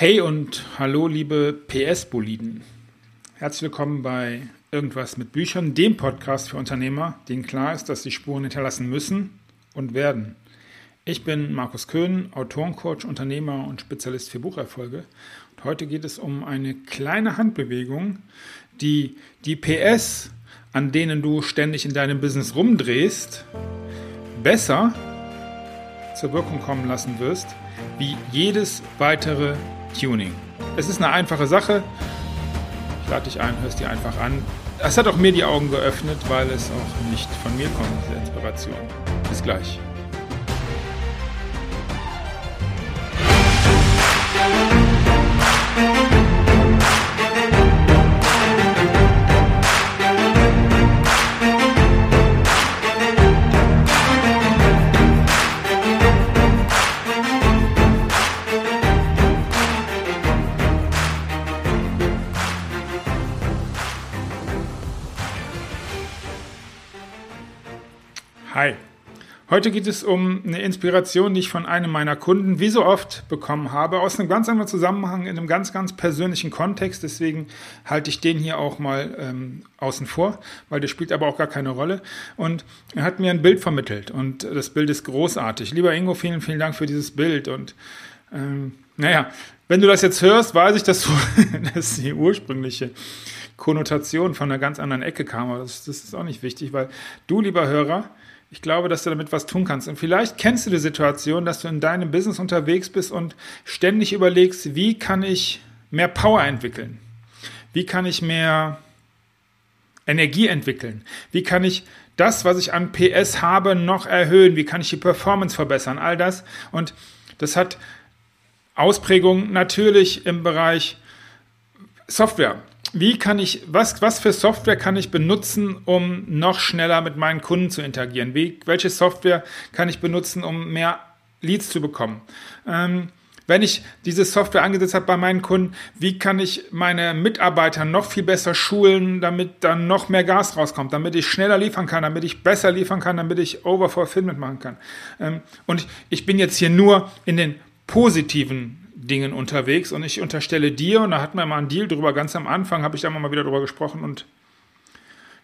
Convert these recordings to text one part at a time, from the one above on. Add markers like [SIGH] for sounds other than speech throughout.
Hey und hallo, liebe PS-Boliden. Herzlich willkommen bei Irgendwas mit Büchern, dem Podcast für Unternehmer, denen klar ist, dass sie Spuren hinterlassen müssen und werden. Ich bin Markus Köhn, Autorencoach, Unternehmer und Spezialist für Bucherfolge. Und heute geht es um eine kleine Handbewegung, die die PS, an denen du ständig in deinem Business rumdrehst, besser zur Wirkung kommen lassen wirst, wie jedes weitere Tuning. Es ist eine einfache Sache. Ich lade dich ein, hörst dir einfach an. Es hat auch mir die Augen geöffnet, weil es auch nicht von mir kommt, diese Inspiration. Bis gleich. Hi. Heute geht es um eine Inspiration, die ich von einem meiner Kunden wie so oft bekommen habe, aus einem ganz anderen Zusammenhang, in einem ganz, ganz persönlichen Kontext. Deswegen halte ich den hier auch mal ähm, außen vor, weil der spielt aber auch gar keine Rolle. Und er hat mir ein Bild vermittelt und das Bild ist großartig. Lieber Ingo, vielen, vielen Dank für dieses Bild. Und ähm, naja, wenn du das jetzt hörst, weiß ich, dass, du, [LAUGHS] dass die ursprüngliche Konnotation von einer ganz anderen Ecke kam. Aber das, das ist auch nicht wichtig, weil du, lieber Hörer, ich glaube, dass du damit was tun kannst. Und vielleicht kennst du die Situation, dass du in deinem Business unterwegs bist und ständig überlegst, wie kann ich mehr Power entwickeln? Wie kann ich mehr Energie entwickeln? Wie kann ich das, was ich an PS habe, noch erhöhen? Wie kann ich die Performance verbessern? All das. Und das hat Ausprägungen natürlich im Bereich Software wie kann ich, was, was für Software kann ich benutzen, um noch schneller mit meinen Kunden zu interagieren? Wie, welche Software kann ich benutzen, um mehr Leads zu bekommen? Ähm, wenn ich diese Software angesetzt habe bei meinen Kunden, wie kann ich meine Mitarbeiter noch viel besser schulen, damit dann noch mehr Gas rauskommt, damit ich schneller liefern kann, damit ich besser liefern kann, damit ich Overfulfillment machen kann. Ähm, und ich, ich bin jetzt hier nur in den positiven Dingen unterwegs und ich unterstelle dir, und da hatten wir mal einen Deal drüber, ganz am Anfang habe ich da mal wieder drüber gesprochen und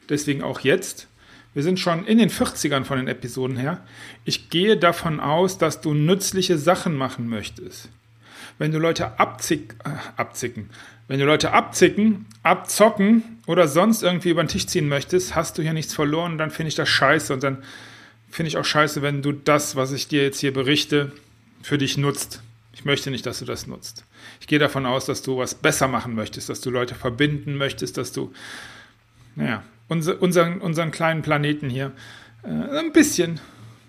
deswegen auch jetzt. Wir sind schon in den 40ern von den Episoden her. Ich gehe davon aus, dass du nützliche Sachen machen möchtest. Wenn du Leute abzick, äh, abzicken, wenn du Leute abzicken, abzocken oder sonst irgendwie über den Tisch ziehen möchtest, hast du hier nichts verloren, dann finde ich das scheiße und dann finde ich auch scheiße, wenn du das, was ich dir jetzt hier berichte, für dich nutzt. Ich möchte nicht, dass du das nutzt. Ich gehe davon aus, dass du was besser machen möchtest, dass du Leute verbinden möchtest, dass du, naja, unser, unseren, unseren kleinen Planeten hier äh, ein bisschen,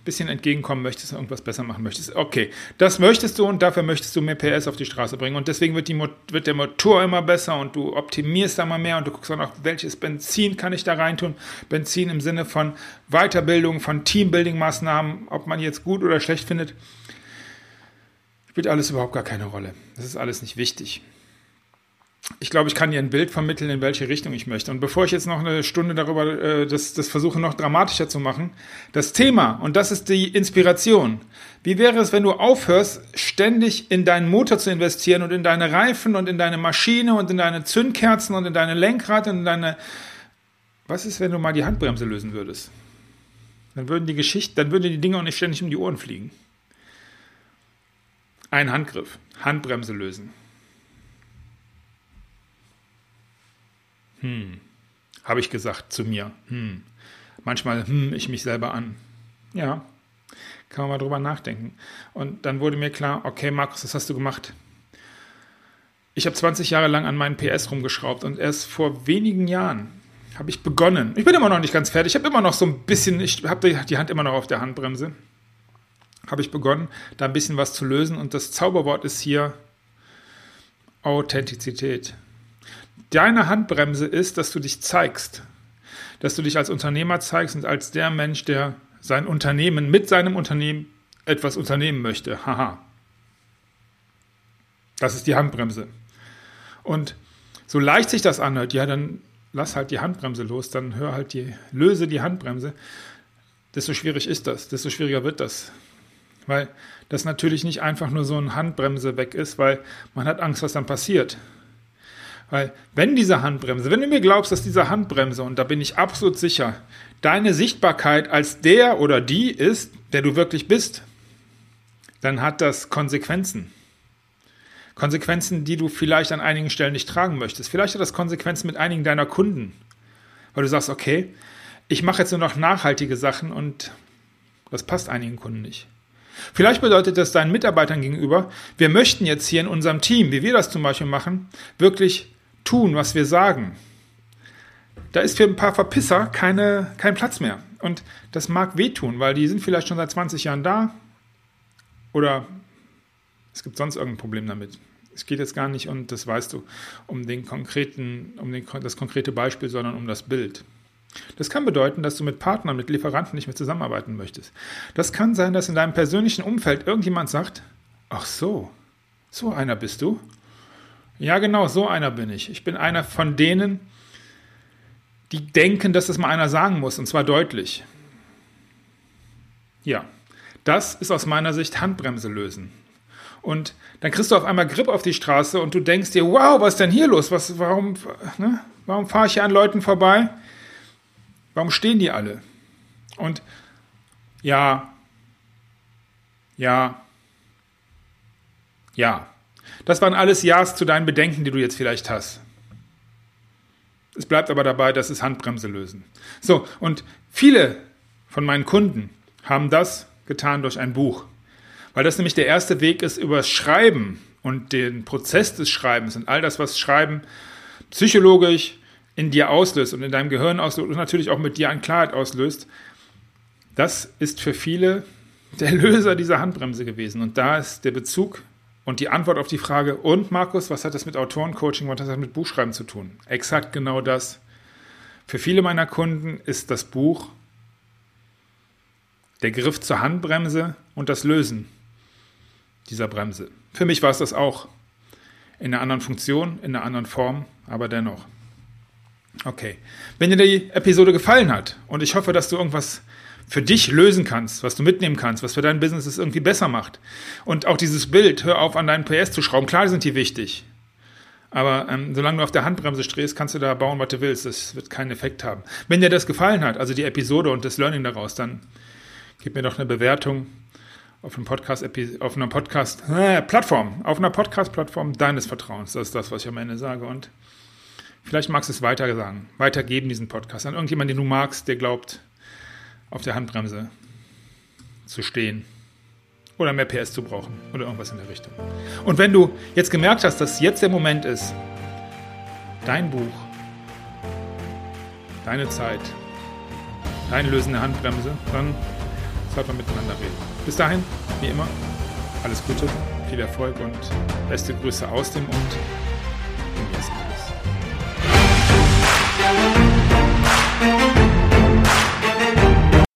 bisschen entgegenkommen möchtest, irgendwas besser machen möchtest. Okay, das möchtest du und dafür möchtest du mehr PS auf die Straße bringen. Und deswegen wird, die, wird der Motor immer besser und du optimierst da mal mehr und du guckst auch noch, welches Benzin kann ich da reintun. Benzin im Sinne von Weiterbildung, von Teambuilding-Maßnahmen, ob man jetzt gut oder schlecht findet spielt alles überhaupt gar keine Rolle. Das ist alles nicht wichtig. Ich glaube, ich kann dir ein Bild vermitteln, in welche Richtung ich möchte. Und bevor ich jetzt noch eine Stunde darüber äh, das, das versuche, noch dramatischer zu machen, das Thema, und das ist die Inspiration. Wie wäre es, wenn du aufhörst, ständig in deinen Motor zu investieren und in deine Reifen und in deine Maschine und in deine Zündkerzen und in deine Lenkrad und in deine. Was ist, wenn du mal die Handbremse lösen würdest? Dann würden die Geschichten, dann würden die Dinge auch nicht ständig um die Ohren fliegen. Ein Handgriff. Handbremse lösen. Hm. Habe ich gesagt zu mir. Hm. Manchmal hm ich mich selber an. Ja, kann man mal drüber nachdenken. Und dann wurde mir klar, okay, Markus, was hast du gemacht? Ich habe 20 Jahre lang an meinen PS rumgeschraubt und erst vor wenigen Jahren habe ich begonnen. Ich bin immer noch nicht ganz fertig. Ich habe immer noch so ein bisschen, ich habe die Hand immer noch auf der Handbremse habe ich begonnen, da ein bisschen was zu lösen. Und das Zauberwort ist hier Authentizität. Deine Handbremse ist, dass du dich zeigst. Dass du dich als Unternehmer zeigst und als der Mensch, der sein Unternehmen mit seinem Unternehmen etwas unternehmen möchte. Haha. Das ist die Handbremse. Und so leicht sich das anhört, ja, dann lass halt die Handbremse los, dann hör halt die, löse die Handbremse. Desto schwierig ist das, desto schwieriger wird das Weil das natürlich nicht einfach nur so eine Handbremse weg ist, weil man hat Angst, was dann passiert. Weil wenn diese Handbremse, wenn du mir glaubst, dass diese Handbremse, und da bin ich absolut sicher, deine Sichtbarkeit als der oder die ist, der du wirklich bist, dann hat das Konsequenzen. Konsequenzen, die du vielleicht an einigen Stellen nicht tragen möchtest. Vielleicht hat das Konsequenzen mit einigen deiner Kunden, weil du sagst, okay, ich mache jetzt nur noch nachhaltige Sachen und das passt einigen Kunden nicht. Vielleicht bedeutet das deinen Mitarbeitern gegenüber, wir möchten jetzt hier in unserem Team, wie wir das zum Beispiel machen, wirklich tun, was wir sagen. Da ist für ein paar Verpisser keine, kein Platz mehr. Und das mag wehtun, weil die sind vielleicht schon seit 20 Jahren da oder es gibt sonst irgendein Problem damit. Es geht jetzt gar nicht, und das weißt du, um den konkreten, um den, das konkrete Beispiel, sondern um das Bild. Das kann bedeuten, dass du mit Partnern, mit Lieferanten nicht mehr zusammenarbeiten möchtest. Das kann sein, dass in deinem persönlichen Umfeld irgendjemand sagt, ach so, so einer bist du. Ja, genau, so einer bin ich. Ich bin einer von denen, die denken, dass das mal einer sagen muss, und zwar deutlich. Ja, das ist aus meiner Sicht Handbremse lösen. Und dann kriegst du auf einmal Grip auf die Straße und du denkst dir, wow, was ist denn hier los? Was, warum ne? warum fahre ich hier an Leuten vorbei? Warum stehen die alle? Und ja, ja, ja. Das waren alles Ja's zu deinen Bedenken, die du jetzt vielleicht hast. Es bleibt aber dabei, dass es Handbremse lösen. So, und viele von meinen Kunden haben das getan durch ein Buch. Weil das nämlich der erste Weg ist, über Schreiben und den Prozess des Schreibens und all das, was Schreiben psychologisch, in dir auslöst und in deinem Gehirn auslöst und natürlich auch mit dir an Klarheit auslöst, das ist für viele [LAUGHS] der Löser dieser Handbremse gewesen. Und da ist der Bezug und die Antwort auf die Frage, und Markus, was hat das mit Autorencoaching, was hat das mit Buchschreiben zu tun? Exakt genau das. Für viele meiner Kunden ist das Buch der Griff zur Handbremse und das Lösen dieser Bremse. Für mich war es das auch. In einer anderen Funktion, in einer anderen Form, aber dennoch. Okay. Wenn dir die Episode gefallen hat und ich hoffe, dass du irgendwas für dich lösen kannst, was du mitnehmen kannst, was für dein Business es irgendwie besser macht. Und auch dieses Bild, hör auf an deinen PS zu schrauben, klar sind die wichtig. Aber ähm, solange du auf der Handbremse stehst, kannst du da bauen, was du willst. Das wird keinen Effekt haben. Wenn dir das gefallen hat, also die Episode und das Learning daraus, dann gib mir doch eine Bewertung auf, einem Podcast, auf einer Podcast-Plattform, äh, auf einer Podcast-Plattform deines Vertrauens. Das ist das, was ich am Ende sage. Und Vielleicht magst du es weiter sagen, weitergeben, diesen Podcast, an irgendjemanden, den du magst, der glaubt, auf der Handbremse zu stehen oder mehr PS zu brauchen oder irgendwas in der Richtung. Und wenn du jetzt gemerkt hast, dass jetzt der Moment ist, dein Buch, deine Zeit, deine lösende Handbremse, dann sollten wir miteinander reden. Bis dahin, wie immer, alles Gute, viel Erfolg und beste Grüße aus dem und